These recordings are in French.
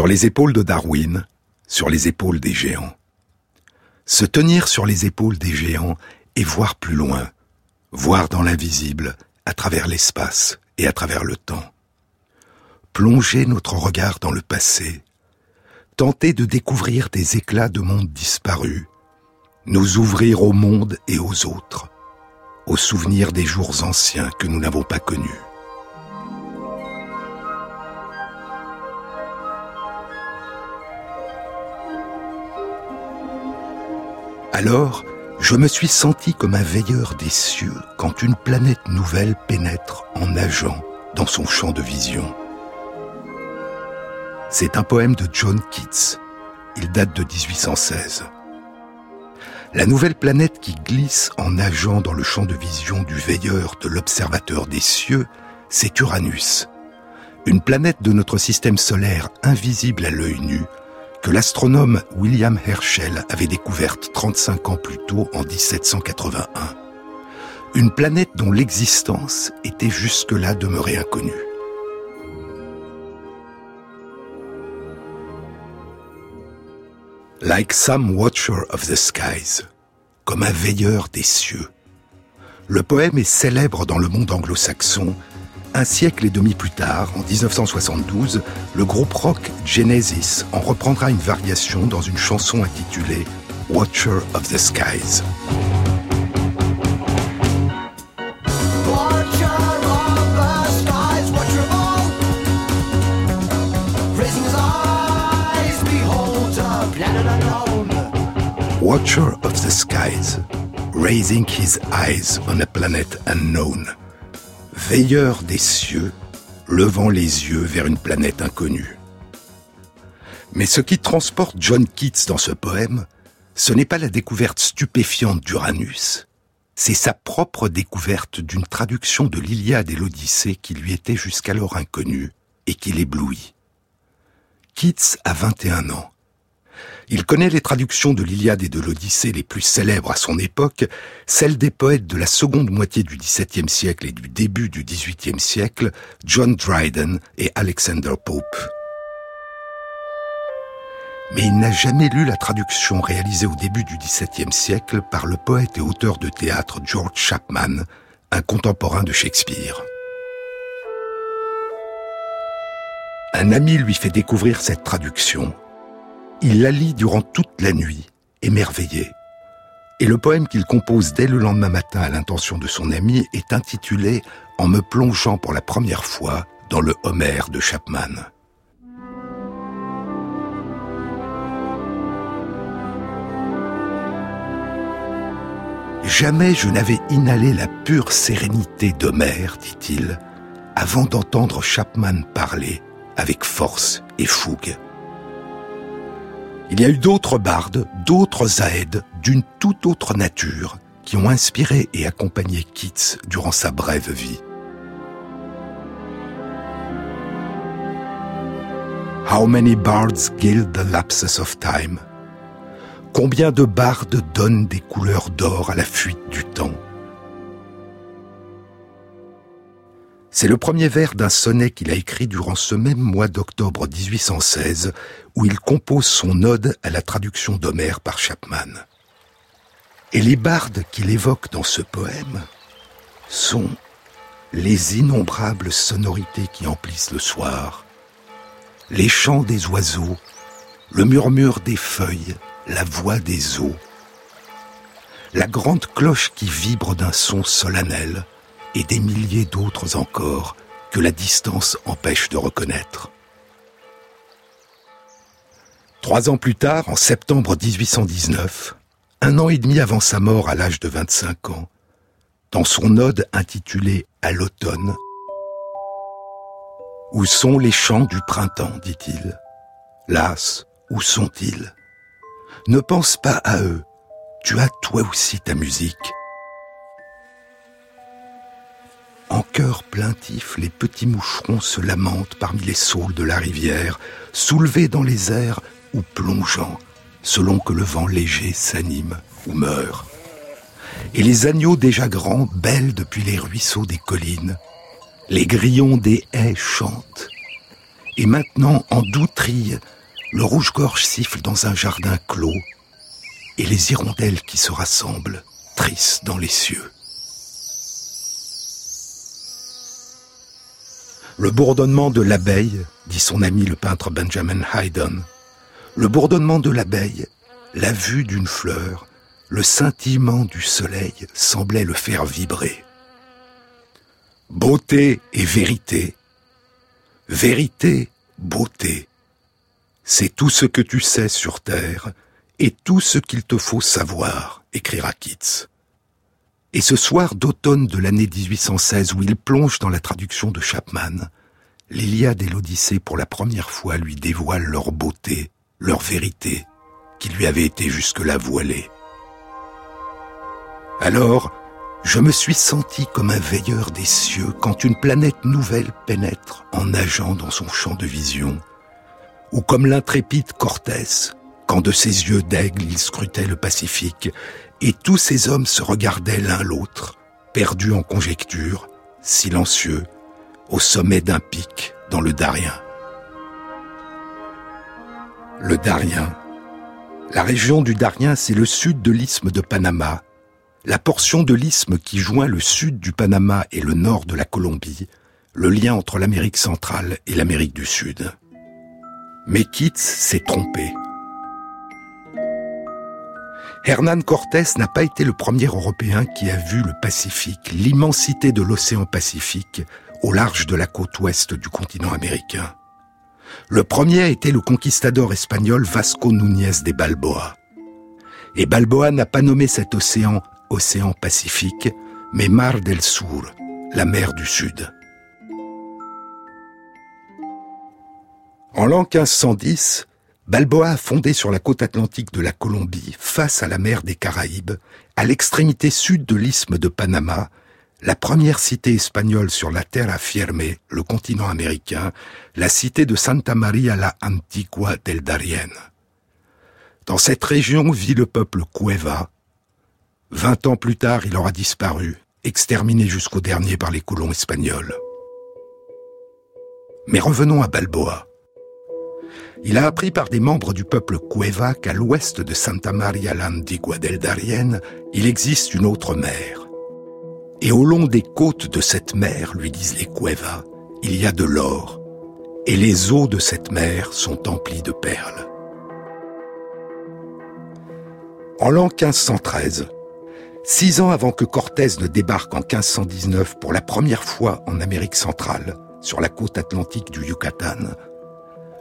Sur les épaules de Darwin, sur les épaules des géants. Se tenir sur les épaules des géants et voir plus loin, voir dans l'invisible, à travers l'espace et à travers le temps. Plonger notre regard dans le passé, tenter de découvrir des éclats de monde disparus, nous ouvrir au monde et aux autres, aux souvenirs des jours anciens que nous n'avons pas connus. Alors, je me suis senti comme un veilleur des cieux quand une planète nouvelle pénètre en nageant dans son champ de vision. C'est un poème de John Keats. Il date de 1816. La nouvelle planète qui glisse en nageant dans le champ de vision du veilleur de l'observateur des cieux, c'est Uranus. Une planète de notre système solaire invisible à l'œil nu, que l'astronome William Herschel avait découverte 35 ans plus tôt en 1781. Une planète dont l'existence était jusque-là demeurée inconnue. Like some watcher of the skies, comme un veilleur des cieux. Le poème est célèbre dans le monde anglo-saxon un siècle et demi plus tard, en 1972, le groupe rock Genesis en reprendra une variation dans une chanson intitulée Watcher of the Skies. Watcher of the skies, raising his eyes on a planet unknown veilleur des cieux, levant les yeux vers une planète inconnue. Mais ce qui transporte John Keats dans ce poème, ce n'est pas la découverte stupéfiante d'Uranus, c'est sa propre découverte d'une traduction de l'Iliade et l'Odyssée qui lui était jusqu'alors inconnue et qui l'éblouit. Keats a 21 ans. Il connaît les traductions de l'Iliade et de l'Odyssée les plus célèbres à son époque, celles des poètes de la seconde moitié du XVIIe siècle et du début du XVIIIe siècle, John Dryden et Alexander Pope. Mais il n'a jamais lu la traduction réalisée au début du XVIIe siècle par le poète et auteur de théâtre George Chapman, un contemporain de Shakespeare. Un ami lui fait découvrir cette traduction il la lit durant toute la nuit, émerveillé. Et le poème qu'il compose dès le lendemain matin à l'intention de son ami est intitulé En me plongeant pour la première fois dans le Homère de Chapman. Jamais je n'avais inhalé la pure sérénité d'Homère, dit-il, avant d'entendre Chapman parler avec force et fougue. Il y a eu d'autres bardes, d'autres aèdes d'une toute autre nature qui ont inspiré et accompagné Keats durant sa brève vie. How many bards gild the lapses of time? Combien de bardes donnent des couleurs d'or à la fuite du temps? C'est le premier vers d'un sonnet qu'il a écrit durant ce même mois d'octobre 1816, où il compose son ode à la traduction d'Homère par Chapman. Et les bardes qu'il évoque dans ce poème sont les innombrables sonorités qui emplissent le soir, les chants des oiseaux, le murmure des feuilles, la voix des eaux, la grande cloche qui vibre d'un son solennel, et des milliers d'autres encore que la distance empêche de reconnaître. Trois ans plus tard, en septembre 1819, un an et demi avant sa mort à l'âge de 25 ans, dans son ode intitulé À l'automne, Où sont les chants du printemps, dit-il. Las, où sont-ils Ne pense pas à eux, tu as toi aussi ta musique. En chœur plaintif, les petits moucherons se lamentent parmi les saules de la rivière, soulevés dans les airs ou plongeant, selon que le vent léger s'anime ou meurt. Et les agneaux déjà grands bêlent depuis les ruisseaux des collines. Les grillons des haies chantent. Et maintenant, en doux trille, le rouge-gorge siffle dans un jardin clos, et les hirondelles qui se rassemblent trissent dans les cieux. Le bourdonnement de l'abeille, dit son ami le peintre Benjamin Haydon, le bourdonnement de l'abeille, la vue d'une fleur, le scintillement du soleil semblait le faire vibrer. Beauté et vérité, vérité, beauté, c'est tout ce que tu sais sur Terre et tout ce qu'il te faut savoir, écrira Keats. Et ce soir d'automne de l'année 1816 où il plonge dans la traduction de Chapman, l'Iliade et l'Odyssée pour la première fois lui dévoilent leur beauté, leur vérité, qui lui avait été jusque-là voilée. Alors, je me suis senti comme un veilleur des cieux quand une planète nouvelle pénètre en nageant dans son champ de vision, ou comme l'intrépide Cortès, quand de ses yeux d'aigle il scrutait le Pacifique, et tous ces hommes se regardaient l'un l'autre, perdus en conjecture, silencieux, au sommet d'un pic dans le Darien. Le Darien. La région du Darien, c'est le sud de l'isthme de Panama, la portion de l'isthme qui joint le sud du Panama et le nord de la Colombie, le lien entre l'Amérique centrale et l'Amérique du Sud. Mais Keats s'est trompé. Hernán Cortés n'a pas été le premier Européen qui a vu le Pacifique, l'immensité de l'océan Pacifique, au large de la côte ouest du continent américain. Le premier été le conquistador espagnol Vasco Núñez de Balboa. Et Balboa n'a pas nommé cet océan océan Pacifique, mais Mar del Sur, la mer du Sud. En l'an 1510, Balboa a fondé sur la côte atlantique de la Colombie, face à la mer des Caraïbes, à l'extrémité sud de l'isthme de Panama, la première cité espagnole sur la Terre Firme, le continent américain, la cité de Santa Maria la Antigua del Darien. Dans cette région vit le peuple Cueva. Vingt ans plus tard, il aura disparu, exterminé jusqu'au dernier par les colons espagnols. Mais revenons à Balboa. Il a appris par des membres du peuple Cueva qu'à l'ouest de Santa Maria l'Antigua del Darien, il existe une autre mer. Et au long des côtes de cette mer, lui disent les Cueva, il y a de l'or, et les eaux de cette mer sont emplies de perles. En l'an 1513, six ans avant que Cortés ne débarque en 1519 pour la première fois en Amérique centrale, sur la côte atlantique du Yucatan,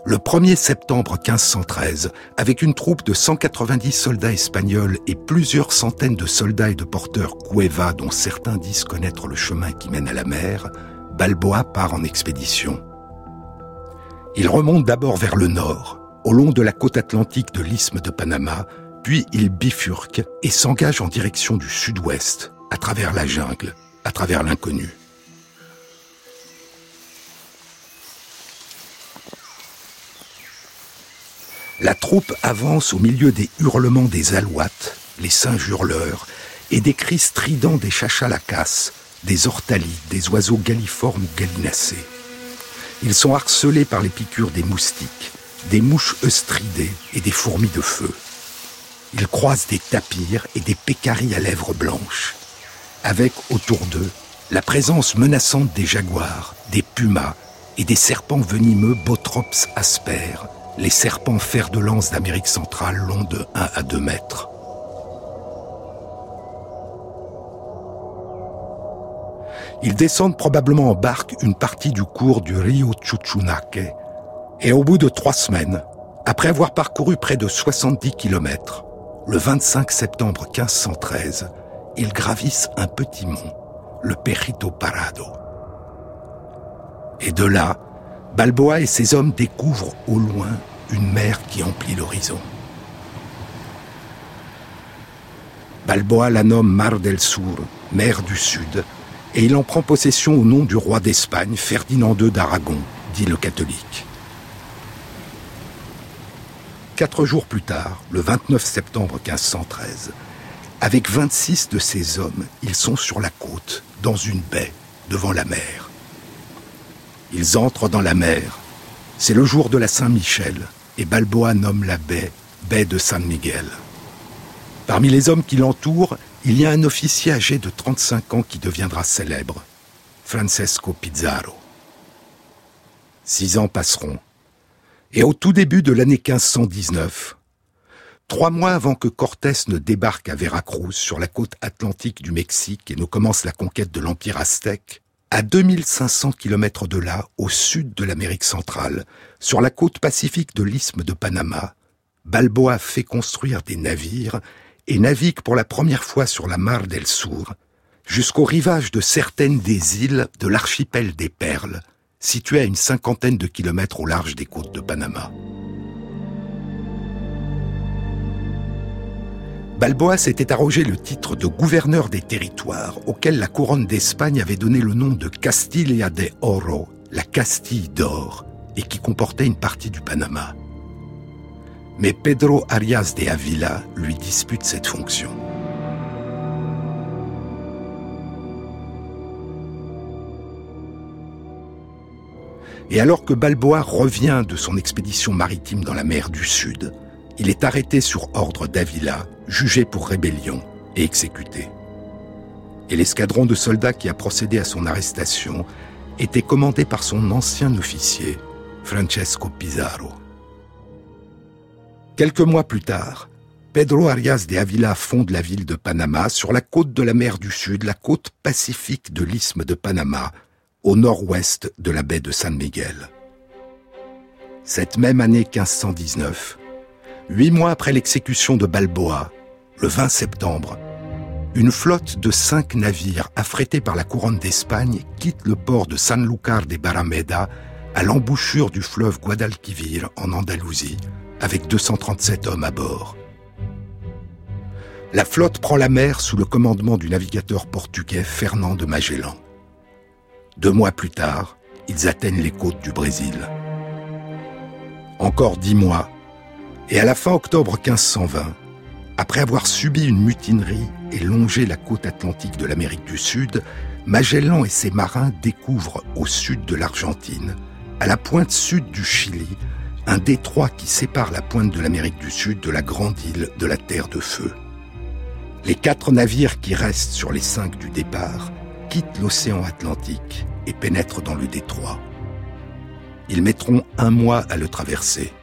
le 1er septembre 1513, avec une troupe de 190 soldats espagnols et plusieurs centaines de soldats et de porteurs Cueva dont certains disent connaître le chemin qui mène à la mer, Balboa part en expédition. Il remonte d'abord vers le nord, au long de la côte atlantique de l'isthme de Panama, puis il bifurque et s'engage en direction du sud-ouest, à travers la jungle, à travers l'inconnu. La troupe avance au milieu des hurlements des alouates, les singes hurleurs, et des cris stridents des chachalacas, des ortalies, des oiseaux galliformes ou gallinacés. Ils sont harcelés par les piqûres des moustiques, des mouches œstridées et des fourmis de feu. Ils croisent des tapirs et des pécaries à lèvres blanches, avec autour d'eux la présence menaçante des jaguars, des pumas et des serpents venimeux Botrops asper, les serpents fer de lance d'Amérique centrale longs de 1 à 2 mètres. Ils descendent probablement en barque une partie du cours du Rio Chuchunaque, et au bout de trois semaines, après avoir parcouru près de 70 kilomètres, le 25 septembre 1513, ils gravissent un petit mont, le Perito Parado. Et de là, Balboa et ses hommes découvrent au loin une mer qui emplit l'horizon. Balboa la nomme Mar del Sur, mer du Sud, et il en prend possession au nom du roi d'Espagne, Ferdinand II d'Aragon, dit le catholique. Quatre jours plus tard, le 29 septembre 1513, avec 26 de ses hommes, ils sont sur la côte, dans une baie, devant la mer. Ils entrent dans la mer, C'est le jour de la Saint-Michel et Balboa nomme la baie baie de San Miguel. Parmi les hommes qui l'entourent, il y a un officier âgé de 35 ans qui deviendra célèbre, Francesco Pizarro. Six ans passeront. Et au tout début de l'année 1519, trois mois avant que Cortés ne débarque à Veracruz sur la côte atlantique du Mexique et ne commence la conquête de l'Empire aztèque, à 2500 km de là, au sud de l'Amérique centrale, sur la côte pacifique de l'isthme de Panama, Balboa fait construire des navires et navigue pour la première fois sur la Mar del Sur, jusqu'au rivage de certaines des îles de l'archipel des Perles, situé à une cinquantaine de kilomètres au large des côtes de Panama. Balboa s'était arrogé le titre de gouverneur des territoires auquel la couronne d'Espagne avait donné le nom de Castilla de Oro, la Castille d'or, et qui comportait une partie du Panama. Mais Pedro Arias de Avila lui dispute cette fonction. Et alors que Balboa revient de son expédition maritime dans la mer du Sud, il est arrêté sur ordre d'Avila, jugé pour rébellion et exécuté. Et l'escadron de soldats qui a procédé à son arrestation était commandé par son ancien officier, Francesco Pizarro. Quelques mois plus tard, Pedro Arias de Avila fonde la ville de Panama sur la côte de la mer du Sud, la côte pacifique de l'isthme de Panama, au nord-ouest de la baie de San Miguel. Cette même année 1519, huit mois après l'exécution de Balboa, le 20 septembre, une flotte de cinq navires affrétés par la couronne d'Espagne quitte le port de Sanlúcar de Barrameda à l'embouchure du fleuve Guadalquivir en Andalousie, avec 237 hommes à bord. La flotte prend la mer sous le commandement du navigateur portugais Fernand de Magellan. Deux mois plus tard, ils atteignent les côtes du Brésil. Encore dix mois, et à la fin octobre 1520, après avoir subi une mutinerie et longé la côte atlantique de l'Amérique du Sud, Magellan et ses marins découvrent au sud de l'Argentine, à la pointe sud du Chili, un détroit qui sépare la pointe de l'Amérique du Sud de la grande île de la Terre de Feu. Les quatre navires qui restent sur les cinq du départ quittent l'océan Atlantique et pénètrent dans le détroit. Ils mettront un mois à le traverser.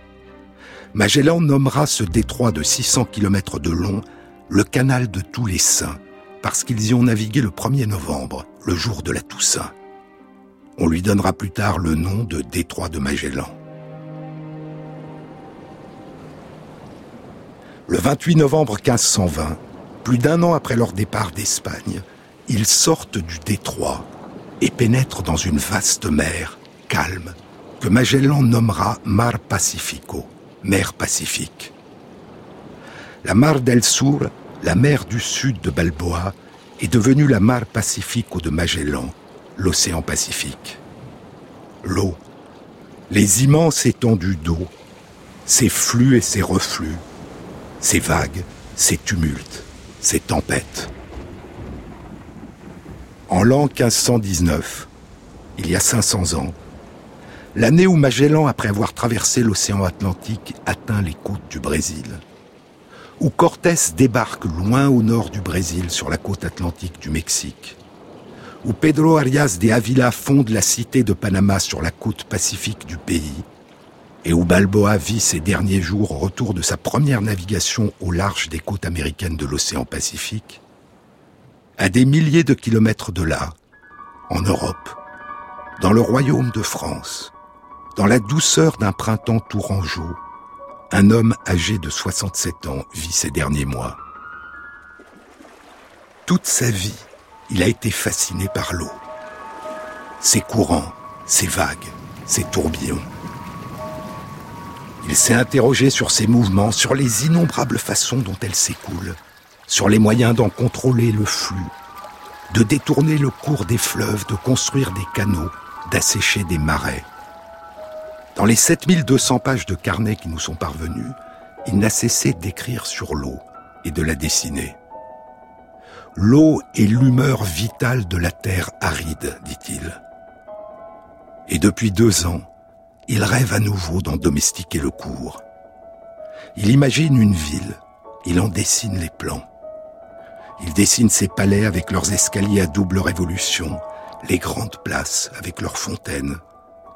Magellan nommera ce détroit de 600 km de long le canal de tous les saints, parce qu'ils y ont navigué le 1er novembre, le jour de la Toussaint. On lui donnera plus tard le nom de détroit de Magellan. Le 28 novembre 1520, plus d'un an après leur départ d'Espagne, ils sortent du détroit et pénètrent dans une vaste mer, calme, que Magellan nommera Mar Pacifico, mer Pacifique. La Mar del Sur, la mer du sud de Balboa, est devenue la Mar Pacifico de Magellan, l'océan Pacifique. L'eau, les immenses étendues d'eau, ses flux et ses reflux, ses vagues, ses tumultes, ses tempêtes. En l'an 1519, il y a 500 ans, l'année où Magellan, après avoir traversé l'océan Atlantique, atteint les côtes du Brésil, où Cortés débarque loin au nord du Brésil sur la côte atlantique du Mexique, où Pedro Arias de Avila fonde la cité de Panama sur la côte pacifique du pays, et où Balboa vit ses derniers jours au retour de sa première navigation au large des côtes américaines de l'océan Pacifique, à des milliers de kilomètres de là, en Europe, dans le royaume de France, dans la douceur d'un printemps tourangeau, un homme âgé de 67 ans vit ses derniers mois. Toute sa vie, il a été fasciné par l'eau. Ses courants, ses vagues, ses tourbillons. Il s'est interrogé sur ses mouvements, sur les innombrables façons dont elles s'écoulent, sur les moyens d'en contrôler le flux, de détourner le cours des fleuves, de construire des canaux, d'assécher des marais. Dans les 7200 pages de carnet qui nous sont parvenues, il n'a cessé d'écrire sur l'eau et de la dessiner. L'eau est l'humeur vitale de la terre aride, dit-il. Et depuis deux ans, il rêve à nouveau d'en domestiquer le cours. Il imagine une ville, il en dessine les plans. Il dessine ses palais avec leurs escaliers à double révolution, les grandes places avec leurs fontaines,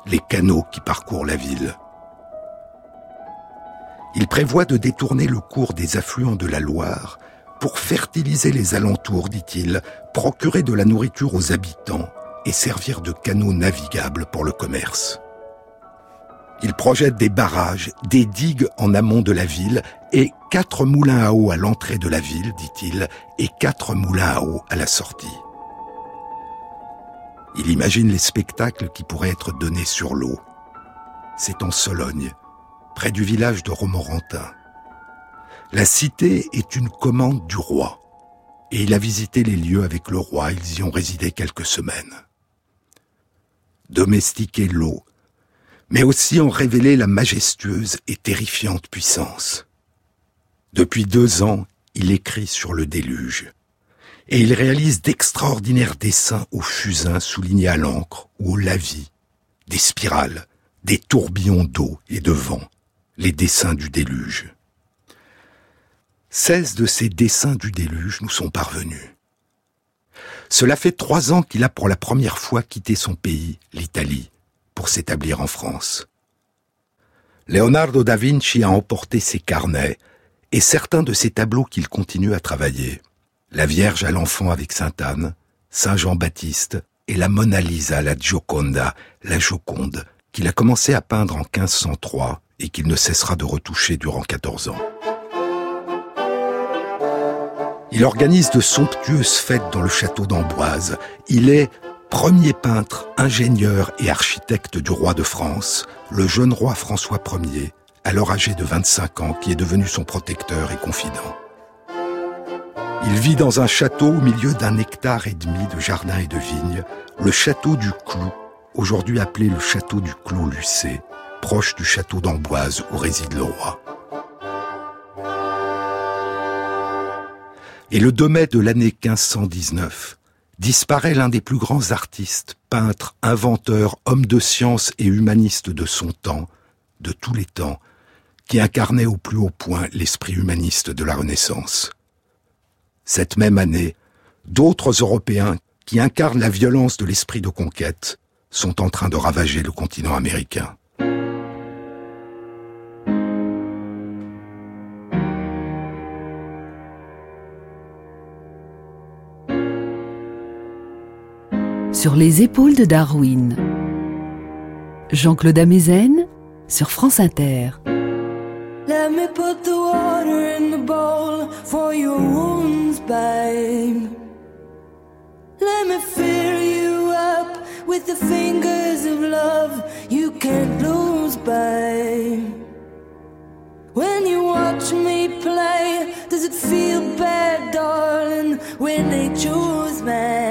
les canaux qui parcourent la ville. Il prévoit de détourner le cours des affluents de la Loire pour fertiliser les alentours, dit-il, procurer de la nourriture aux habitants et servir de canaux navigables pour le commerce. Il projette des barrages, des digues en amont de la ville et quatre moulins à eau à l'entrée de la ville, dit-il, et quatre moulins à eau à la sortie. Il imagine les spectacles qui pourraient être donnés sur l'eau. C'est en Sologne, près du village de Romorantin. La cité est une commande du roi, et il a visité les lieux avec le roi, ils y ont résidé quelques semaines. Domestiquer l'eau, mais aussi en révéler la majestueuse et terrifiante puissance. Depuis deux ans, il écrit sur le déluge, et il réalise d'extraordinaires dessins au fusain soulignés à l'encre ou au lavis, des spirales, des tourbillons d'eau et de vent, les dessins du déluge. Seize de ces dessins du déluge nous sont parvenus. Cela fait trois ans qu'il a pour la première fois quitté son pays, l'Italie, pour s'établir en France. Leonardo da Vinci a emporté ses carnets et certains de ses tableaux qu'il continue à travailler. La Vierge à l'enfant avec Sainte Anne, Saint Jean-Baptiste et la Mona Lisa, la Gioconda, la Joconde, qu'il a commencé à peindre en 1503 et qu'il ne cessera de retoucher durant 14 ans. Il organise de somptueuses fêtes dans le château d'Amboise. Il est Premier peintre, ingénieur et architecte du roi de France, le jeune roi François Ier, alors âgé de 25 ans, qui est devenu son protecteur et confident. Il vit dans un château au milieu d'un hectare et demi de jardins et de vignes, le château du Clou, aujourd'hui appelé le château du Clos-Lucé, proche du château d'Amboise où réside le roi. Et le 2 mai de l'année 1519, disparaît l'un des plus grands artistes, peintres, inventeurs, hommes de science et humanistes de son temps, de tous les temps, qui incarnait au plus haut point l'esprit humaniste de la Renaissance. Cette même année, d'autres Européens qui incarnent la violence de l'esprit de conquête sont en train de ravager le continent américain. Sur les épaules de Darwin. Jean-Claude Amezen sur France Inter. Let me put the water in the bowl for your wounds, babe. Let me fill you up with the fingers of love you can't lose, babe. When you watch me play, does it feel bad, darling, when they choose me?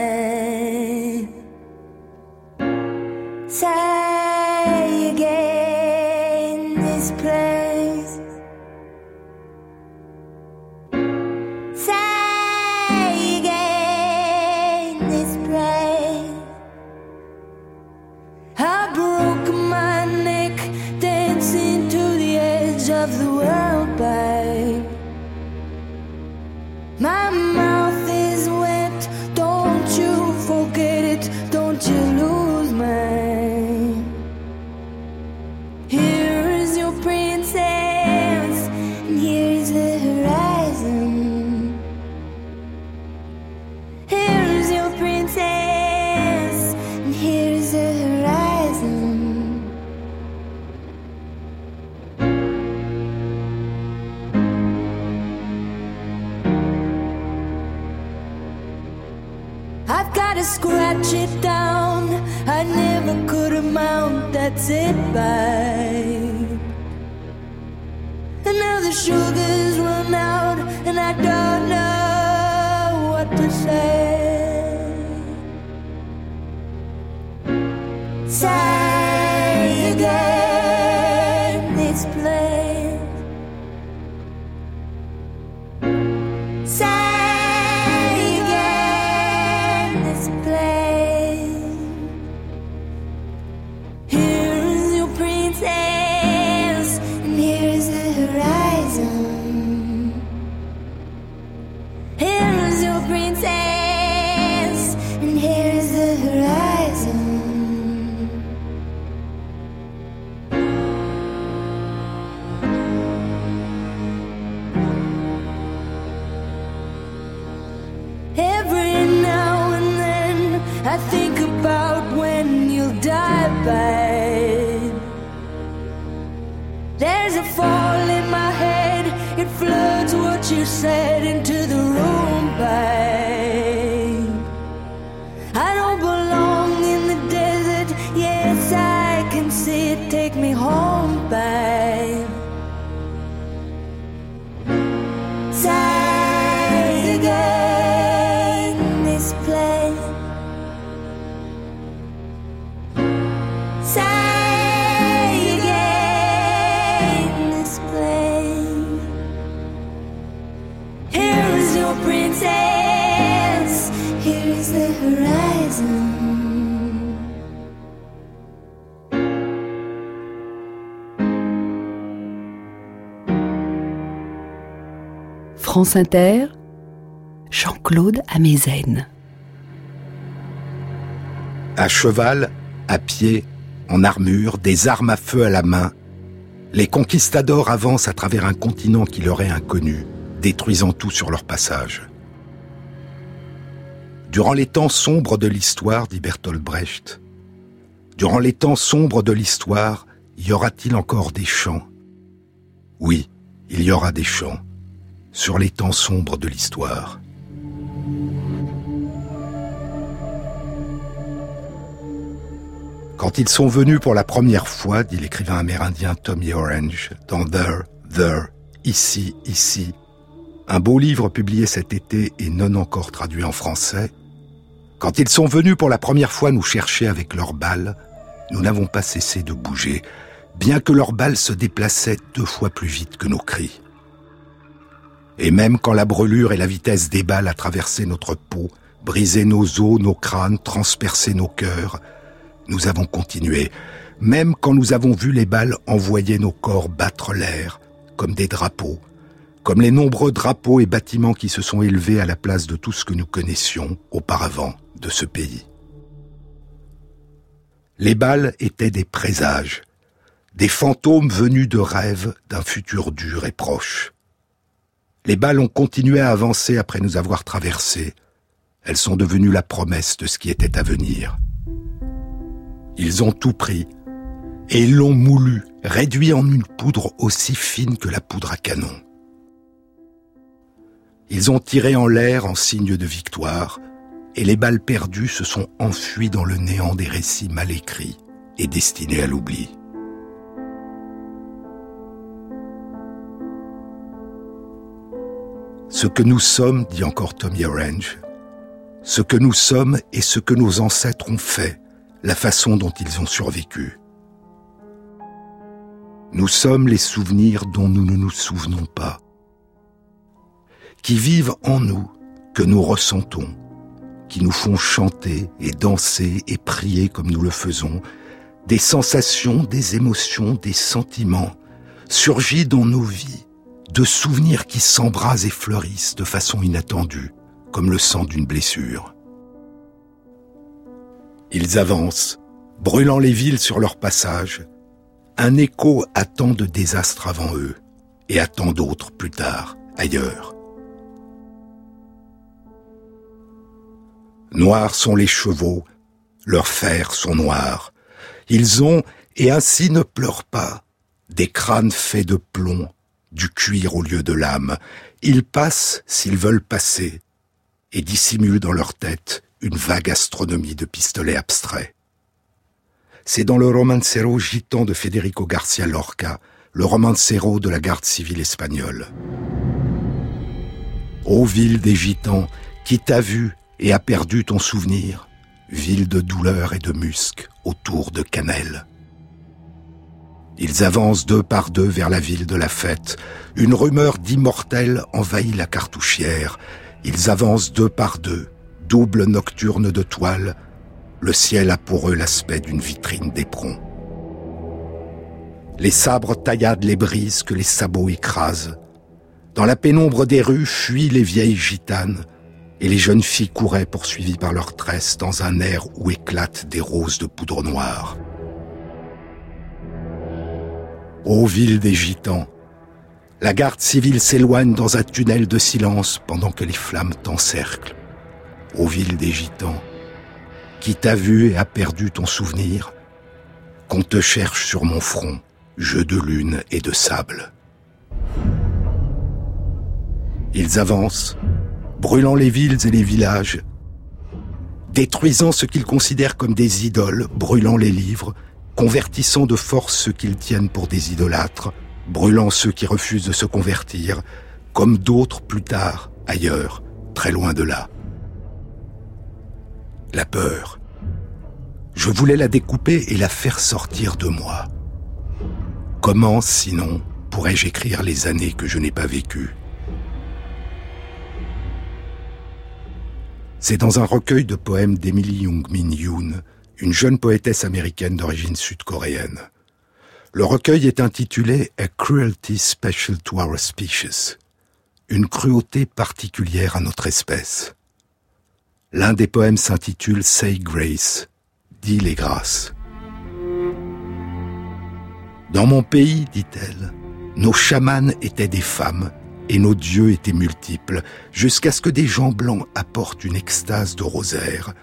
Say France Inter, Jean-Claude Amezen. À cheval, à pied, en armure, des armes à feu à la main, les conquistadors avancent à travers un continent qui leur est inconnu, détruisant tout sur leur passage. Durant les temps sombres de l'histoire, dit Bertolt Brecht, durant les temps sombres de l'histoire, y aura-t-il encore des chants Oui, il y aura des chants sur les temps sombres de l'histoire. Quand ils sont venus pour la première fois, dit l'écrivain amérindien Tommy Orange, dans There, There, Ici, Ici, un beau livre publié cet été et non encore traduit en français, quand ils sont venus pour la première fois nous chercher avec leurs balles, nous n'avons pas cessé de bouger, bien que leurs balles se déplaçaient deux fois plus vite que nos cris. Et même quand la brûlure et la vitesse des balles a traversé notre peau, brisé nos os, nos crânes, transpercé nos cœurs, nous avons continué, même quand nous avons vu les balles envoyer nos corps battre l'air, comme des drapeaux, comme les nombreux drapeaux et bâtiments qui se sont élevés à la place de tout ce que nous connaissions auparavant de ce pays. Les balles étaient des présages, des fantômes venus de rêves d'un futur dur et proche. Les balles ont continué à avancer après nous avoir traversés. Elles sont devenues la promesse de ce qui était à venir. Ils ont tout pris et l'ont moulu, réduit en une poudre aussi fine que la poudre à canon. Ils ont tiré en l'air en signe de victoire, et les balles perdues se sont enfuies dans le néant des récits mal écrits et destinés à l'oubli. Ce que nous sommes, dit encore Tommy Orange, ce que nous sommes et ce que nos ancêtres ont fait, la façon dont ils ont survécu. Nous sommes les souvenirs dont nous ne nous souvenons pas, qui vivent en nous, que nous ressentons, qui nous font chanter et danser et prier comme nous le faisons, des sensations, des émotions, des sentiments surgis dans nos vies de souvenirs qui s'embrasent et fleurissent de façon inattendue, comme le sang d'une blessure. Ils avancent, brûlant les villes sur leur passage. Un écho attend de désastres avant eux, et attend d'autres plus tard, ailleurs. Noirs sont les chevaux, leurs fers sont noirs. Ils ont, et ainsi ne pleurent pas, des crânes faits de plomb du cuir au lieu de l'âme. Ils passent s'ils veulent passer, et dissimulent dans leur tête une vague astronomie de pistolets abstraits. C'est dans le romancero gitan de Federico Garcia Lorca, le romancero de la garde civile espagnole. Ô ville des gitans, qui t'a vu et a perdu ton souvenir, ville de douleur et de musc autour de cannelle. Ils avancent deux par deux vers la ville de la fête. Une rumeur d'immortel envahit la cartouchière. Ils avancent deux par deux, double nocturne de toile. Le ciel a pour eux l'aspect d'une vitrine d'éperon. Les sabres tailladent les brises que les sabots écrasent. Dans la pénombre des rues fuient les vieilles gitanes, et les jeunes filles couraient poursuivies par leurs tresses dans un air où éclatent des roses de poudre noire. Ô ville des gitans, la garde civile s'éloigne dans un tunnel de silence pendant que les flammes t'encerclent. Ô ville des gitans, qui t'a vu et a perdu ton souvenir, qu'on te cherche sur mon front, jeu de lune et de sable. Ils avancent, brûlant les villes et les villages, détruisant ce qu'ils considèrent comme des idoles, brûlant les livres, convertissant de force ceux qu'ils tiennent pour des idolâtres, brûlant ceux qui refusent de se convertir, comme d'autres plus tard, ailleurs, très loin de là. La peur. Je voulais la découper et la faire sortir de moi. Comment, sinon, pourrais-je écrire les années que je n'ai pas vécues? C'est dans un recueil de poèmes d'Emily Young-min Yoon, une jeune poétesse américaine d'origine sud-coréenne. Le recueil est intitulé A Cruelty Special to Our Species, une cruauté particulière à notre espèce. L'un des poèmes s'intitule Say Grace, dit les grâces. Dans mon pays, dit-elle, nos chamans étaient des femmes et nos dieux étaient multiples, jusqu'à ce que des gens blancs apportent une extase de rosaire,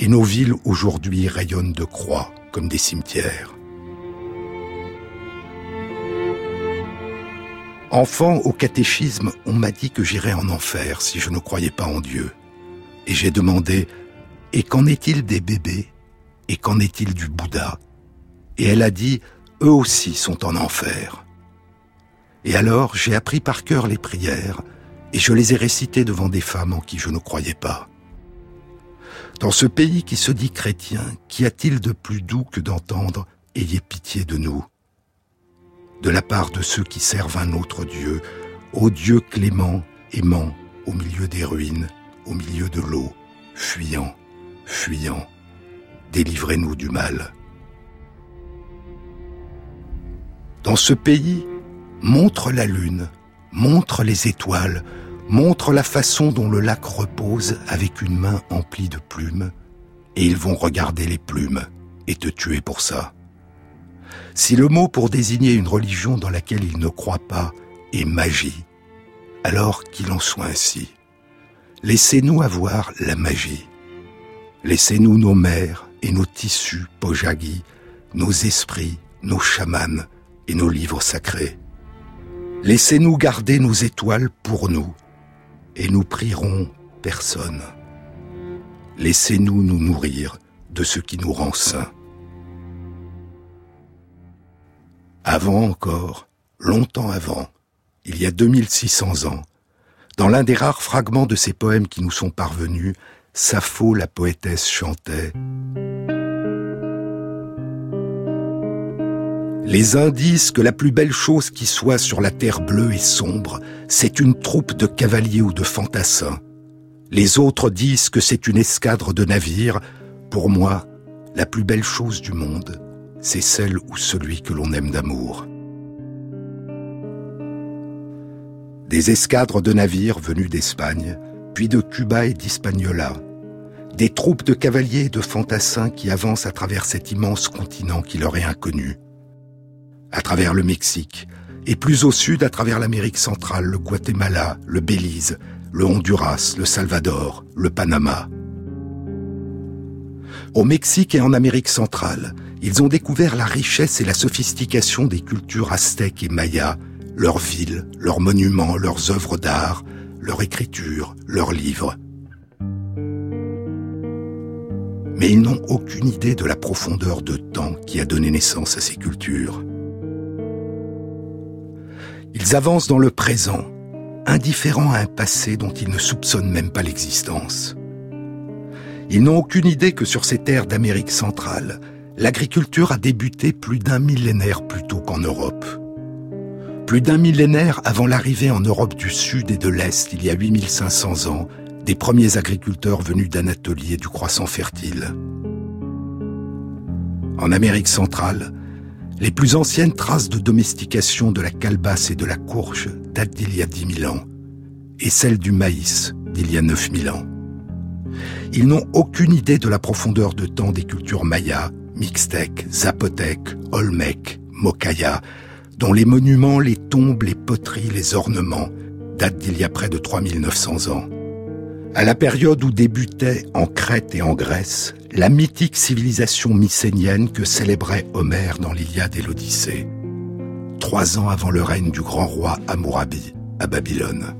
et nos villes aujourd'hui rayonnent de croix comme des cimetières. Enfant au catéchisme, on m'a dit que j'irais en enfer si je ne croyais pas en Dieu. Et j'ai demandé, et qu'en est-il des bébés? Et qu'en est-il du Bouddha? Et elle a dit, eux aussi sont en enfer. Et alors j'ai appris par cœur les prières, et je les ai récitées devant des femmes en qui je ne croyais pas. Dans ce pays qui se dit chrétien, qu'y a-t-il de plus doux que d'entendre ⁇ Ayez pitié de nous ?⁇ De la part de ceux qui servent un autre Dieu, ô Dieu clément, aimant, au milieu des ruines, au milieu de l'eau, fuyant, fuyant, délivrez-nous du mal. Dans ce pays, montre la lune, montre les étoiles, montre la façon dont le lac repose avec une main emplie de plumes, et ils vont regarder les plumes et te tuer pour ça. Si le mot pour désigner une religion dans laquelle ils ne croient pas est magie, alors qu'il en soit ainsi. Laissez-nous avoir la magie. Laissez-nous nos mères et nos tissus pojagi, nos esprits, nos chamans et nos livres sacrés. Laissez-nous garder nos étoiles pour nous, et nous prierons personne. Laissez-nous nous nourrir de ce qui nous rend saints. Avant encore, longtemps avant, il y a 2600 ans, dans l'un des rares fragments de ces poèmes qui nous sont parvenus, Sappho la poétesse chantait Les uns disent que la plus belle chose qui soit sur la terre bleue et sombre, c'est une troupe de cavaliers ou de fantassins. Les autres disent que c'est une escadre de navires. Pour moi, la plus belle chose du monde, c'est celle ou celui que l'on aime d'amour. Des escadres de navires venus d'Espagne, puis de Cuba et d'Hispaniola, des troupes de cavaliers et de fantassins qui avancent à travers cet immense continent qui leur est inconnu à travers le Mexique, et plus au sud à travers l'Amérique centrale, le Guatemala, le Belize, le Honduras, le Salvador, le Panama. Au Mexique et en Amérique centrale, ils ont découvert la richesse et la sophistication des cultures aztèques et mayas, leurs villes, leurs monuments, leurs œuvres d'art, leur écriture, leurs livres. Mais ils n'ont aucune idée de la profondeur de temps qui a donné naissance à ces cultures. Ils avancent dans le présent, indifférents à un passé dont ils ne soupçonnent même pas l'existence. Ils n'ont aucune idée que sur ces terres d'Amérique centrale, l'agriculture a débuté plus d'un millénaire plus tôt qu'en Europe. Plus d'un millénaire avant l'arrivée en Europe du Sud et de l'Est, il y a 8500 ans, des premiers agriculteurs venus d'Anatolie et du croissant fertile. En Amérique centrale, les plus anciennes traces de domestication de la calebasse et de la courge datent d'il y a 10 000 ans, et celles du maïs d'il y a 9 000 ans. Ils n'ont aucune idée de la profondeur de temps des cultures mayas, mixtèques, zapotèques, olmèques, mokaya, dont les monuments, les tombes, les poteries, les ornements datent d'il y a près de 3900 ans. À la période où débutait en Crète et en Grèce la mythique civilisation mycénienne que célébrait Homère dans l'Iliade et l'Odyssée, trois ans avant le règne du grand roi Hammurabi à Babylone.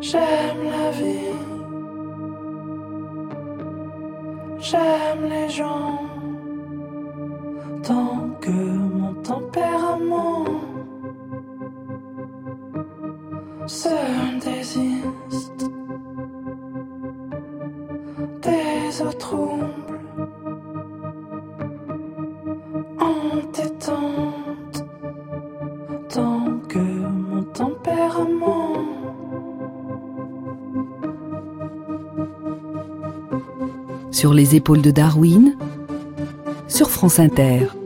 J'aime la vie, j'aime les gens, tant que mon tempérament se désiste des autres troubles entêtantes tant que mon tempérament Sur les épaules de Darwin, sur France Inter.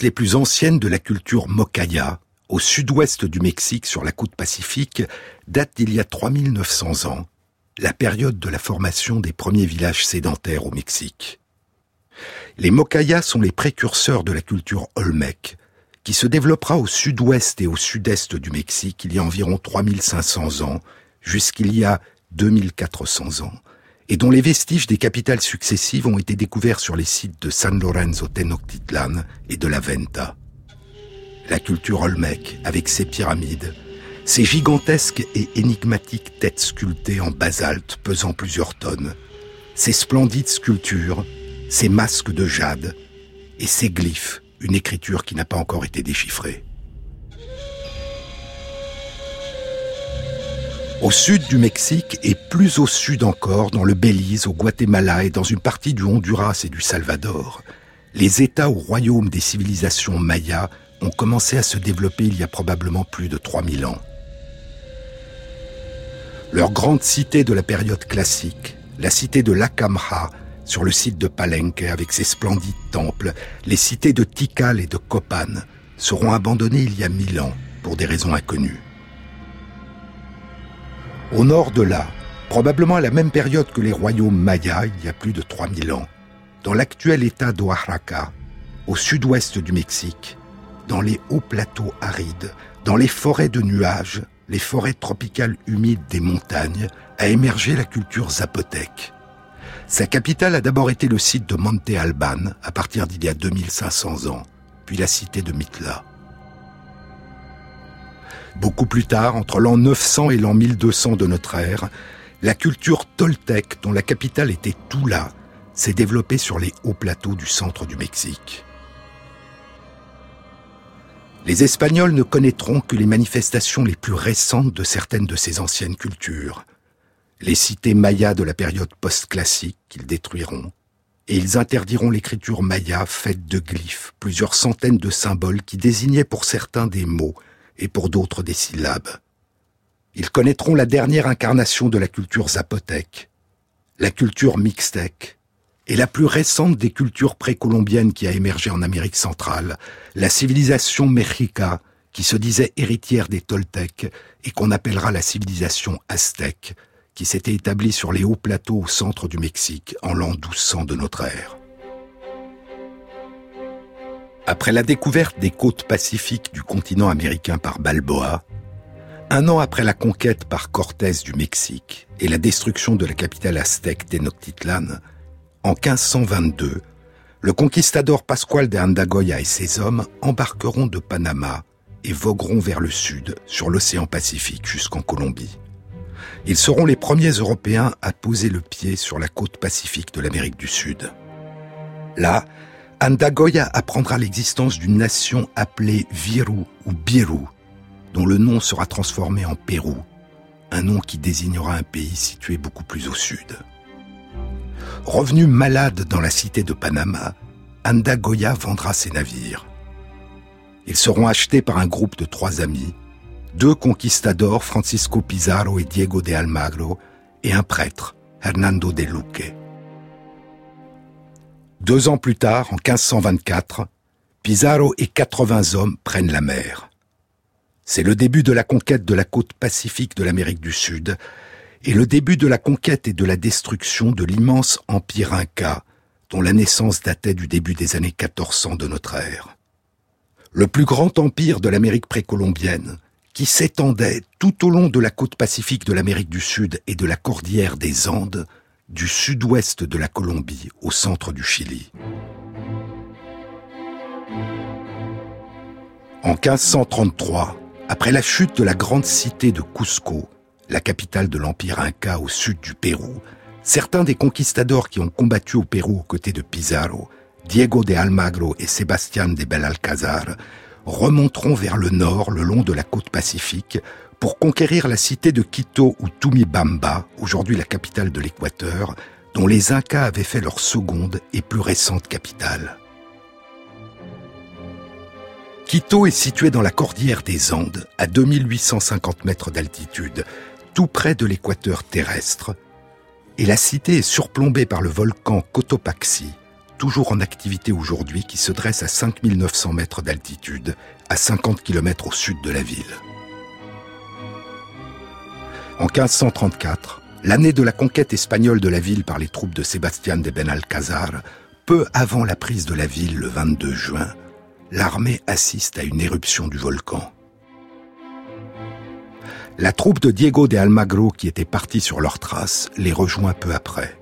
Les plus anciennes de la culture Mocaya, au sud-ouest du Mexique sur la côte pacifique, datent d'il y a 3900 ans, la période de la formation des premiers villages sédentaires au Mexique. Les Mocayas sont les précurseurs de la culture Olmec, qui se développera au sud-ouest et au sud-est du Mexique il y a environ 3500 ans, jusqu'il y a 2400 ans, et dont les vestiges des capitales successives ont été découverts sur les sites de San Lorenzo Tenochtitlan et de la Venta. La culture olmec, avec ses pyramides, ses gigantesques et énigmatiques têtes sculptées en basalte pesant plusieurs tonnes, ses splendides sculptures, ses masques de jade et ses glyphes, une écriture qui n'a pas encore été déchiffrée. Au sud du Mexique et plus au sud encore, dans le Belize, au Guatemala et dans une partie du Honduras et du Salvador, les États ou royaumes des civilisations mayas ont commencé à se développer il y a probablement plus de 3000 ans. Leur grande cité de la période classique, la cité de Lacamha, sur le site de Palenque avec ses splendides temples, les cités de Tikal et de Copan, seront abandonnées il y a mille ans pour des raisons inconnues. Au nord de là, probablement à la même période que les royaumes mayas, il y a plus de 3000 ans, dans l'actuel état d'Oaxaca, au sud-ouest du Mexique, dans les hauts plateaux arides, dans les forêts de nuages, les forêts tropicales humides des montagnes, a émergé la culture zapotèque. Sa capitale a d'abord été le site de Monte Alban, à partir d'il y a 2500 ans, puis la cité de Mitla. Beaucoup plus tard, entre l'an 900 et l'an 1200 de notre ère, la culture toltèque, dont la capitale était Tula, s'est développée sur les hauts plateaux du centre du Mexique. Les Espagnols ne connaîtront que les manifestations les plus récentes de certaines de ces anciennes cultures, les cités mayas de la période post-classique qu'ils détruiront, et ils interdiront l'écriture maya faite de glyphes, plusieurs centaines de symboles qui désignaient pour certains des mots, et pour d'autres des syllabes. Ils connaîtront la dernière incarnation de la culture zapotèque, la culture mixtèque, et la plus récente des cultures précolombiennes qui a émergé en Amérique centrale, la civilisation mexica, qui se disait héritière des Toltecs et qu'on appellera la civilisation aztèque, qui s'était établie sur les hauts plateaux au centre du Mexique en l'an 1200 de notre ère. Après la découverte des côtes pacifiques du continent américain par Balboa, un an après la conquête par Cortés du Mexique et la destruction de la capitale aztèque Tenochtitlan, en 1522, le conquistador Pascual de Andagoya et ses hommes embarqueront de Panama et vogueront vers le sud, sur l'océan Pacifique jusqu'en Colombie. Ils seront les premiers Européens à poser le pied sur la côte pacifique de l'Amérique du Sud. Là, Andagoya apprendra l'existence d'une nation appelée Viru ou Biru, dont le nom sera transformé en Pérou, un nom qui désignera un pays situé beaucoup plus au sud. Revenu malade dans la cité de Panama, Andagoya vendra ses navires. Ils seront achetés par un groupe de trois amis, deux conquistadors, Francisco Pizarro et Diego de Almagro, et un prêtre, Hernando de Luque. Deux ans plus tard, en 1524, Pizarro et 80 hommes prennent la mer. C'est le début de la conquête de la côte pacifique de l'Amérique du Sud et le début de la conquête et de la destruction de l'immense empire inca dont la naissance datait du début des années 1400 de notre ère. Le plus grand empire de l'Amérique précolombienne, qui s'étendait tout au long de la côte pacifique de l'Amérique du Sud et de la cordillère des Andes, du sud-ouest de la Colombie au centre du Chili. En 1533, après la chute de la grande cité de Cusco, la capitale de l'empire inca au sud du Pérou, certains des conquistadors qui ont combattu au Pérou aux côtés de Pizarro, Diego de Almagro et Sébastien de Belalcazar, remonteront vers le nord le long de la côte pacifique pour conquérir la cité de Quito ou Tumibamba, aujourd'hui la capitale de l'Équateur, dont les Incas avaient fait leur seconde et plus récente capitale. Quito est situé dans la cordillère des Andes, à 2850 mètres d'altitude, tout près de l'équateur terrestre, et la cité est surplombée par le volcan Cotopaxi, toujours en activité aujourd'hui, qui se dresse à 5900 mètres d'altitude, à 50 km au sud de la ville. En 1534, l'année de la conquête espagnole de la ville par les troupes de Sébastien de Benalcázar, peu avant la prise de la ville le 22 juin, l'armée assiste à une éruption du volcan. La troupe de Diego de Almagro, qui était partie sur leurs traces, les rejoint peu après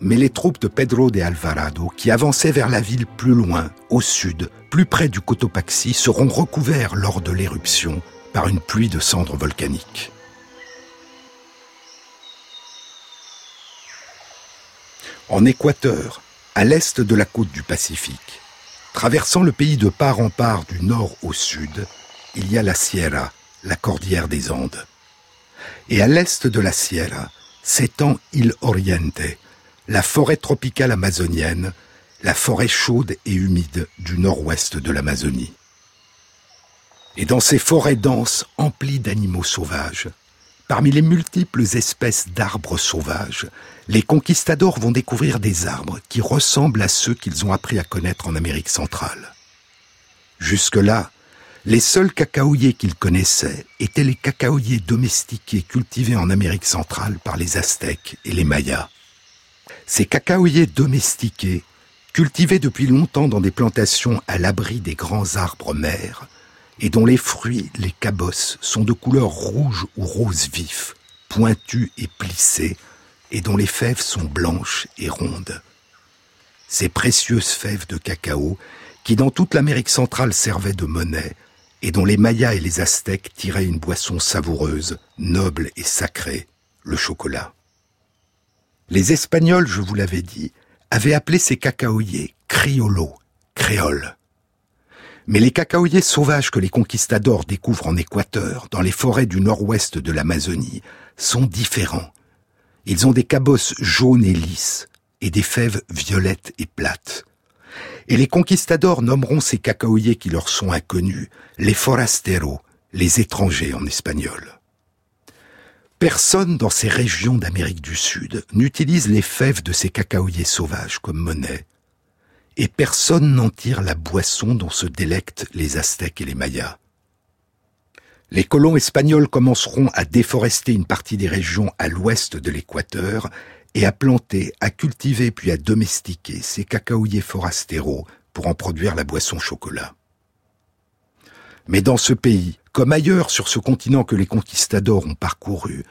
mais les troupes de Pedro de Alvarado, qui avançaient vers la ville plus loin, au sud, plus près du Cotopaxi, seront recouverts lors de l'éruption par une pluie de cendres volcaniques. En Équateur, à l'est de la côte du Pacifique, traversant le pays de part en part du nord au sud, il y a la Sierra, la cordillère des Andes. Et à l'est de la Sierra s'étend Il Oriente, la forêt tropicale amazonienne, la forêt chaude et humide du nord-ouest de l'Amazonie. Et dans ces forêts denses emplies d'animaux sauvages, parmi les multiples espèces d'arbres sauvages, les conquistadors vont découvrir des arbres qui ressemblent à ceux qu'ils ont appris à connaître en Amérique centrale. Jusque-là, les seuls cacaoyers qu'ils connaissaient étaient les cacaoyers domestiqués cultivés en Amérique centrale par les Aztèques et les Mayas. Ces cacaoyers domestiqués, cultivés depuis longtemps dans des plantations à l'abri des grands arbres mers, et dont les fruits, les cabosses, sont de couleur rouge ou rose vif, pointus et plissés, et dont les fèves sont blanches et rondes. Ces précieuses fèves de cacao, qui dans toute l'Amérique centrale servaient de monnaie, et dont les Mayas et les Aztèques tiraient une boisson savoureuse, noble et sacrée, le chocolat. Les Espagnols, je vous l'avais dit, avaient appelé ces cacaoyers criollo, créoles. Mais les cacaoyers sauvages que les conquistadors découvrent en Équateur, dans les forêts du nord-ouest de l'Amazonie, sont différents. Ils ont des cabosses jaunes et lisses, et des fèves violettes et plates. Et les conquistadors nommeront ces cacaoyers qui leur sont inconnus les forasteros, les étrangers en espagnol. Personne dans ces régions d'Amérique du Sud n'utilise les fèves de ces cacaoyers sauvages comme monnaie, et personne n'en tire la boisson dont se délectent les Aztèques et les Mayas. Les colons espagnols commenceront à déforester une partie des régions à l'ouest de l'équateur et à planter, à cultiver puis à domestiquer ces cacaoyers forastéraux pour en produire la boisson chocolat. Mais dans ce pays, comme ailleurs sur ce continent que les conquistadors ont parcouru,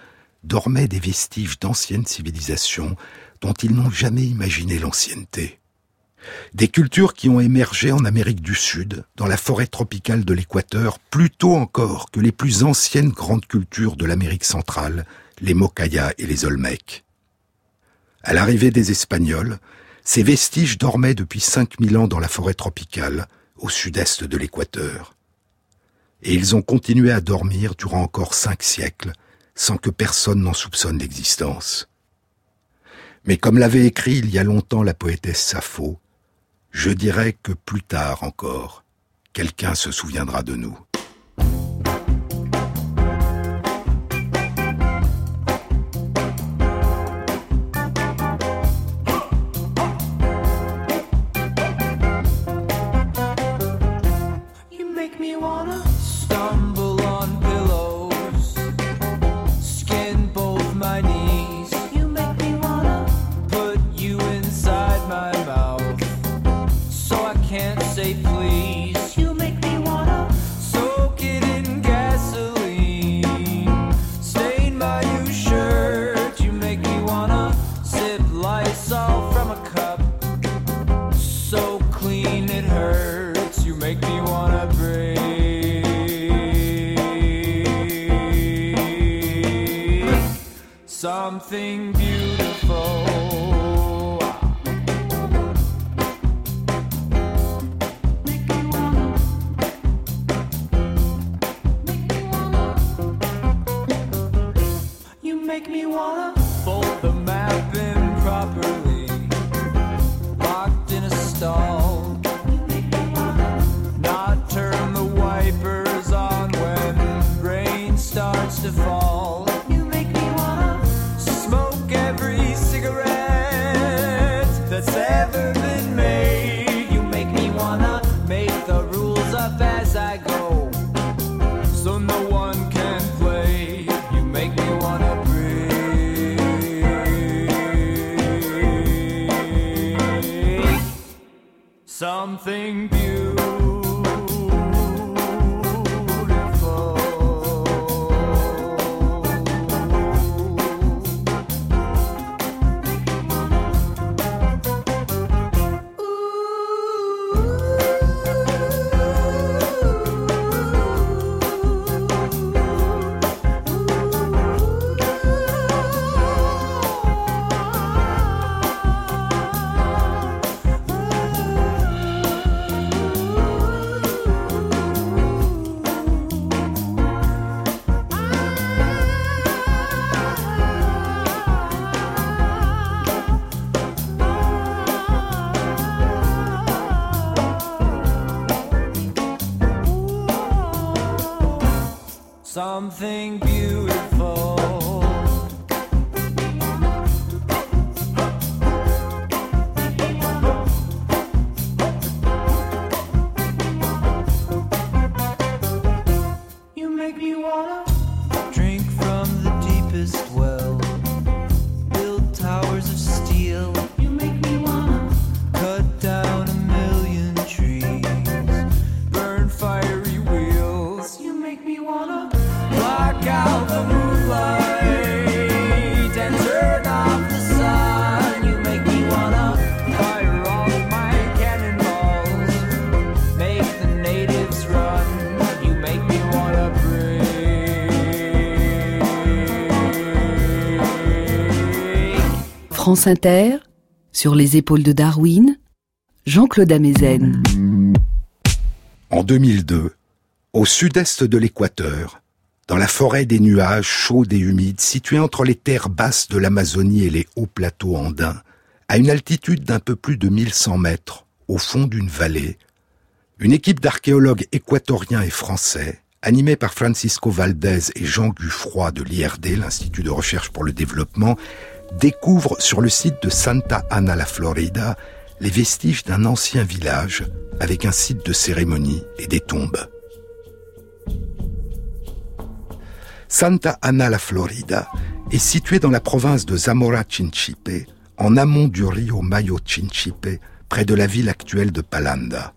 dormaient des vestiges d'anciennes civilisations dont ils n'ont jamais imaginé l'ancienneté. Des cultures qui ont émergé en Amérique du Sud, dans la forêt tropicale de l'Équateur, plus tôt encore que les plus anciennes grandes cultures de l'Amérique centrale, les Mokayas et les Olmecs. À l'arrivée des Espagnols, ces vestiges dormaient depuis 5000 ans dans la forêt tropicale, au sud-est de l'Équateur. Et ils ont continué à dormir durant encore cinq siècles, sans que personne n'en soupçonne l'existence. Mais comme l'avait écrit il y a longtemps la poétesse Sappho, je dirais que plus tard encore, quelqu'un se souviendra de nous. nothing Inter, sur les épaules de Darwin, Jean-Claude Amezen. En 2002, au sud-est de l'Équateur, dans la forêt des nuages chauds et humides située entre les terres basses de l'Amazonie et les hauts plateaux andins, à une altitude d'un peu plus de 1100 mètres, au fond d'une vallée, une équipe d'archéologues équatoriens et français animé par Francisco Valdez et Jean Guffroy de l'IRD, l'Institut de recherche pour le développement, découvre sur le site de Santa Ana la Florida les vestiges d'un ancien village avec un site de cérémonie et des tombes. Santa Ana la Florida est située dans la province de Zamora Chinchipe, en amont du rio Mayo Chinchipe, près de la ville actuelle de Palanda.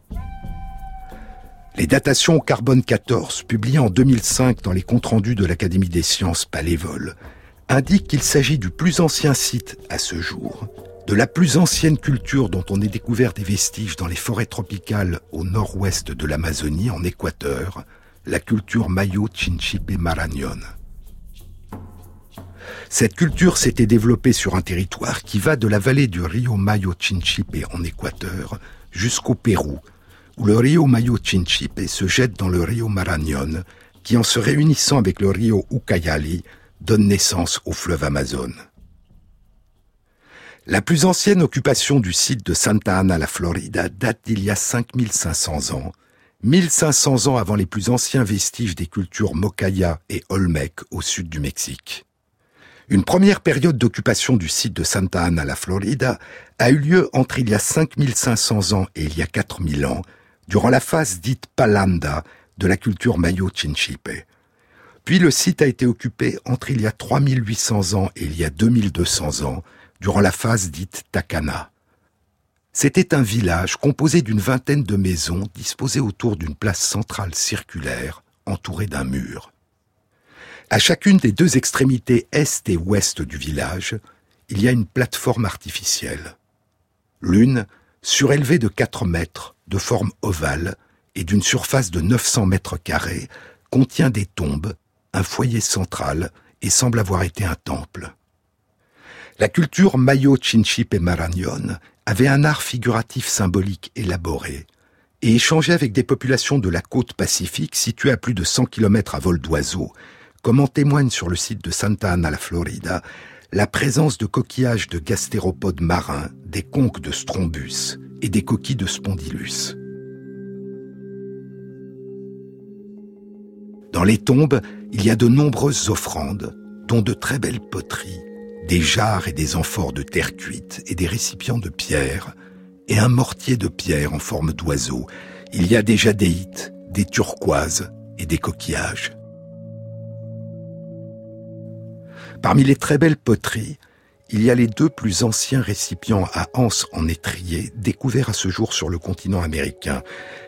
Les datations au carbone 14, publiées en 2005 dans les comptes rendus de l'Académie des sciences Palévol, indiquent qu'il s'agit du plus ancien site à ce jour, de la plus ancienne culture dont on ait découvert des vestiges dans les forêts tropicales au nord-ouest de l'Amazonie, en Équateur, la culture Mayo Chinchipe Marañón. Cette culture s'était développée sur un territoire qui va de la vallée du Rio Mayo Chinchipe en Équateur jusqu'au Pérou, où le Rio Mayo Chinchipe se jette dans le Rio Marañón, qui en se réunissant avec le Rio Ucayali donne naissance au fleuve Amazone. La plus ancienne occupation du site de Santa Ana, la Florida, date d'il y a 5500 ans, 1500 ans avant les plus anciens vestiges des cultures Mocaya et Olmec au sud du Mexique. Une première période d'occupation du site de Santa Ana, la Florida, a eu lieu entre il y a 5500 ans et il y a 4000 ans, durant la phase dite Palanda de la culture Mayo-Chinchipe. Puis le site a été occupé entre il y a 3800 ans et il y a 2200 ans, durant la phase dite Takana. C'était un village composé d'une vingtaine de maisons disposées autour d'une place centrale circulaire entourée d'un mur. À chacune des deux extrémités est et ouest du village, il y a une plateforme artificielle. L'une, surélevée de 4 mètres, de forme ovale et d'une surface de 900 mètres carrés, contient des tombes, un foyer central et semble avoir été un temple. La culture Mayo Chinchip et avait un art figuratif symbolique élaboré et échangeait avec des populations de la côte pacifique situées à plus de 100 km à vol d'oiseau, comme en témoigne sur le site de Santa Ana, la Florida, la présence de coquillages de gastéropodes marins, des conques de strombus et des coquilles de spondylus. Dans les tombes, il y a de nombreuses offrandes, dont de très belles poteries, des jarres et des amphores de terre cuite et des récipients de pierre, et un mortier de pierre en forme d'oiseau. Il y a des jadéites, des turquoises et des coquillages. Parmi les très belles poteries, il y a les deux plus anciens récipients à anse en étrier découverts à ce jour sur le continent américain.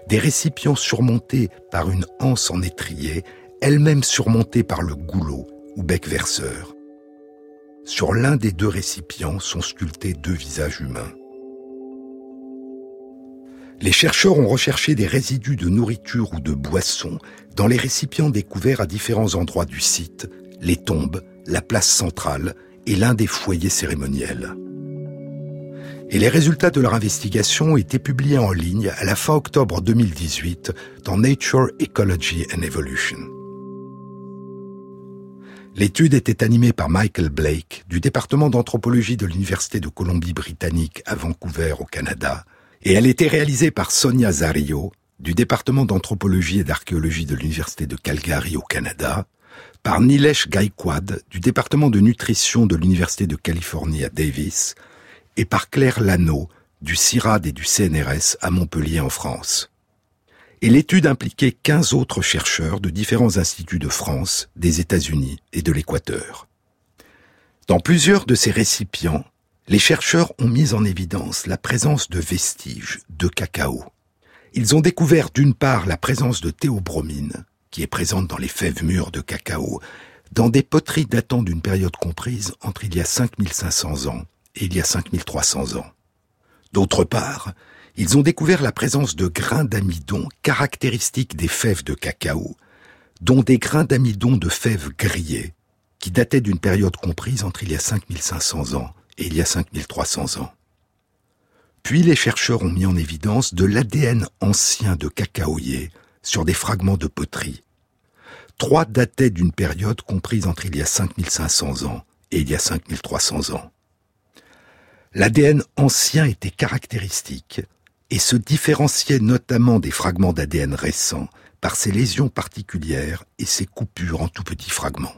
Des récipients surmontés par une anse en étrier, elle-même surmontée par le goulot ou bec verseur. Sur l'un des deux récipients sont sculptés deux visages humains. Les chercheurs ont recherché des résidus de nourriture ou de boissons dans les récipients découverts à différents endroits du site, les tombes, la place centrale et l'un des foyers cérémoniels. Et les résultats de leur investigation ont été publiés en ligne à la fin octobre 2018 dans Nature, Ecology and Evolution. L'étude était animée par Michael Blake du département d'anthropologie de l'Université de Colombie-Britannique à Vancouver au Canada et elle était réalisée par Sonia Zario du département d'anthropologie et d'archéologie de l'Université de Calgary au Canada, par Nilesh Gaikwad du département de nutrition de l'Université de Californie à Davis et par Claire Lano du CIRAD et du CNRS à Montpellier en France et l'étude impliquait 15 autres chercheurs de différents instituts de France, des États-Unis et de l'Équateur. Dans plusieurs de ces récipients, les chercheurs ont mis en évidence la présence de vestiges de cacao. Ils ont découvert d'une part la présence de théobromine, qui est présente dans les fèves mûres de cacao, dans des poteries datant d'une période comprise entre il y a 5500 ans et il y a 5300 ans. D'autre part, ils ont découvert la présence de grains d'amidon caractéristiques des fèves de cacao, dont des grains d'amidon de fèves grillées, qui dataient d'une période comprise entre il y a 5500 ans et il y a 5300 ans. Puis les chercheurs ont mis en évidence de l'ADN ancien de cacaoyer sur des fragments de poterie. Trois dataient d'une période comprise entre il y a 5500 ans et il y a 5300 ans. L'ADN ancien était caractéristique et se différenciait notamment des fragments d'ADN récents par ses lésions particulières et ses coupures en tout petits fragments.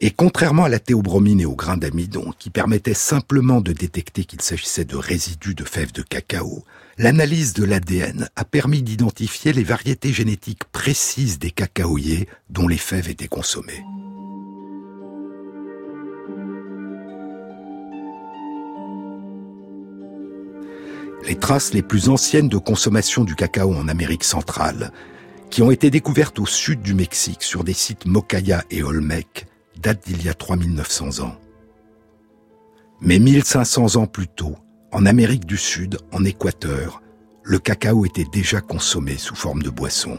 Et contrairement à la théobromine et au grain d'amidon, qui permettaient simplement de détecter qu'il s'agissait de résidus de fèves de cacao, l'analyse de l'ADN a permis d'identifier les variétés génétiques précises des cacaoyers dont les fèves étaient consommées. Les traces les plus anciennes de consommation du cacao en Amérique centrale, qui ont été découvertes au sud du Mexique sur des sites Mocaya et Olmec, datent d'il y a 3900 ans. Mais 1500 ans plus tôt, en Amérique du Sud, en Équateur, le cacao était déjà consommé sous forme de boisson.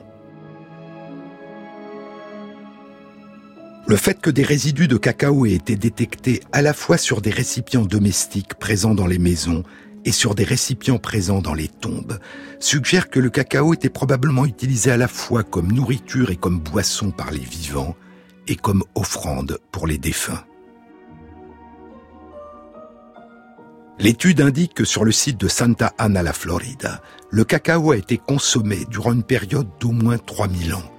Le fait que des résidus de cacao aient été détectés à la fois sur des récipients domestiques présents dans les maisons et sur des récipients présents dans les tombes suggère que le cacao était probablement utilisé à la fois comme nourriture et comme boisson par les vivants et comme offrande pour les défunts. L'étude indique que sur le site de Santa Ana, la Floride, le cacao a été consommé durant une période d'au moins 3000 ans.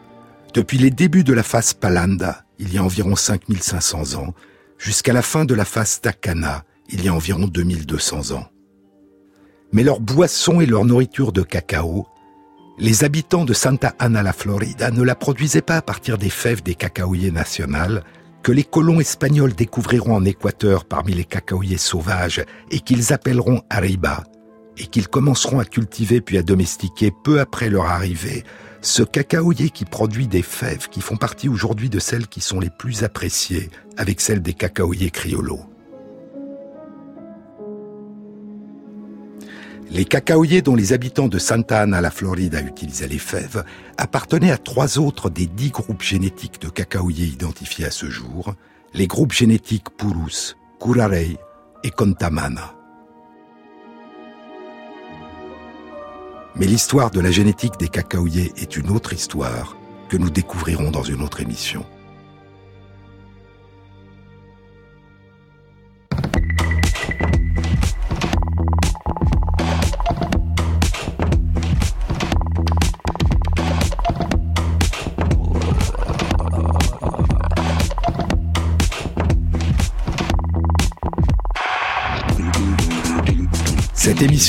Depuis les débuts de la phase Palanda, il y a environ 5500 ans, jusqu'à la fin de la phase Takana, il y a environ 2200 ans mais leur boisson et leur nourriture de cacao, les habitants de Santa Ana la Florida ne la produisaient pas à partir des fèves des cacaoyers nationales que les colons espagnols découvriront en Équateur parmi les cacaoyers sauvages et qu'ils appelleront arriba, et qu'ils commenceront à cultiver puis à domestiquer peu après leur arrivée, ce cacaoyer qui produit des fèves qui font partie aujourd'hui de celles qui sont les plus appréciées avec celles des cacaoyers criollos. Les cacaoyers dont les habitants de Santa Ana, la Floride, utilisaient les fèves appartenaient à trois autres des dix groupes génétiques de cacaoyers identifiés à ce jour, les groupes génétiques Purus, Curarey et Contamana. Mais l'histoire de la génétique des cacaoyers est une autre histoire que nous découvrirons dans une autre émission.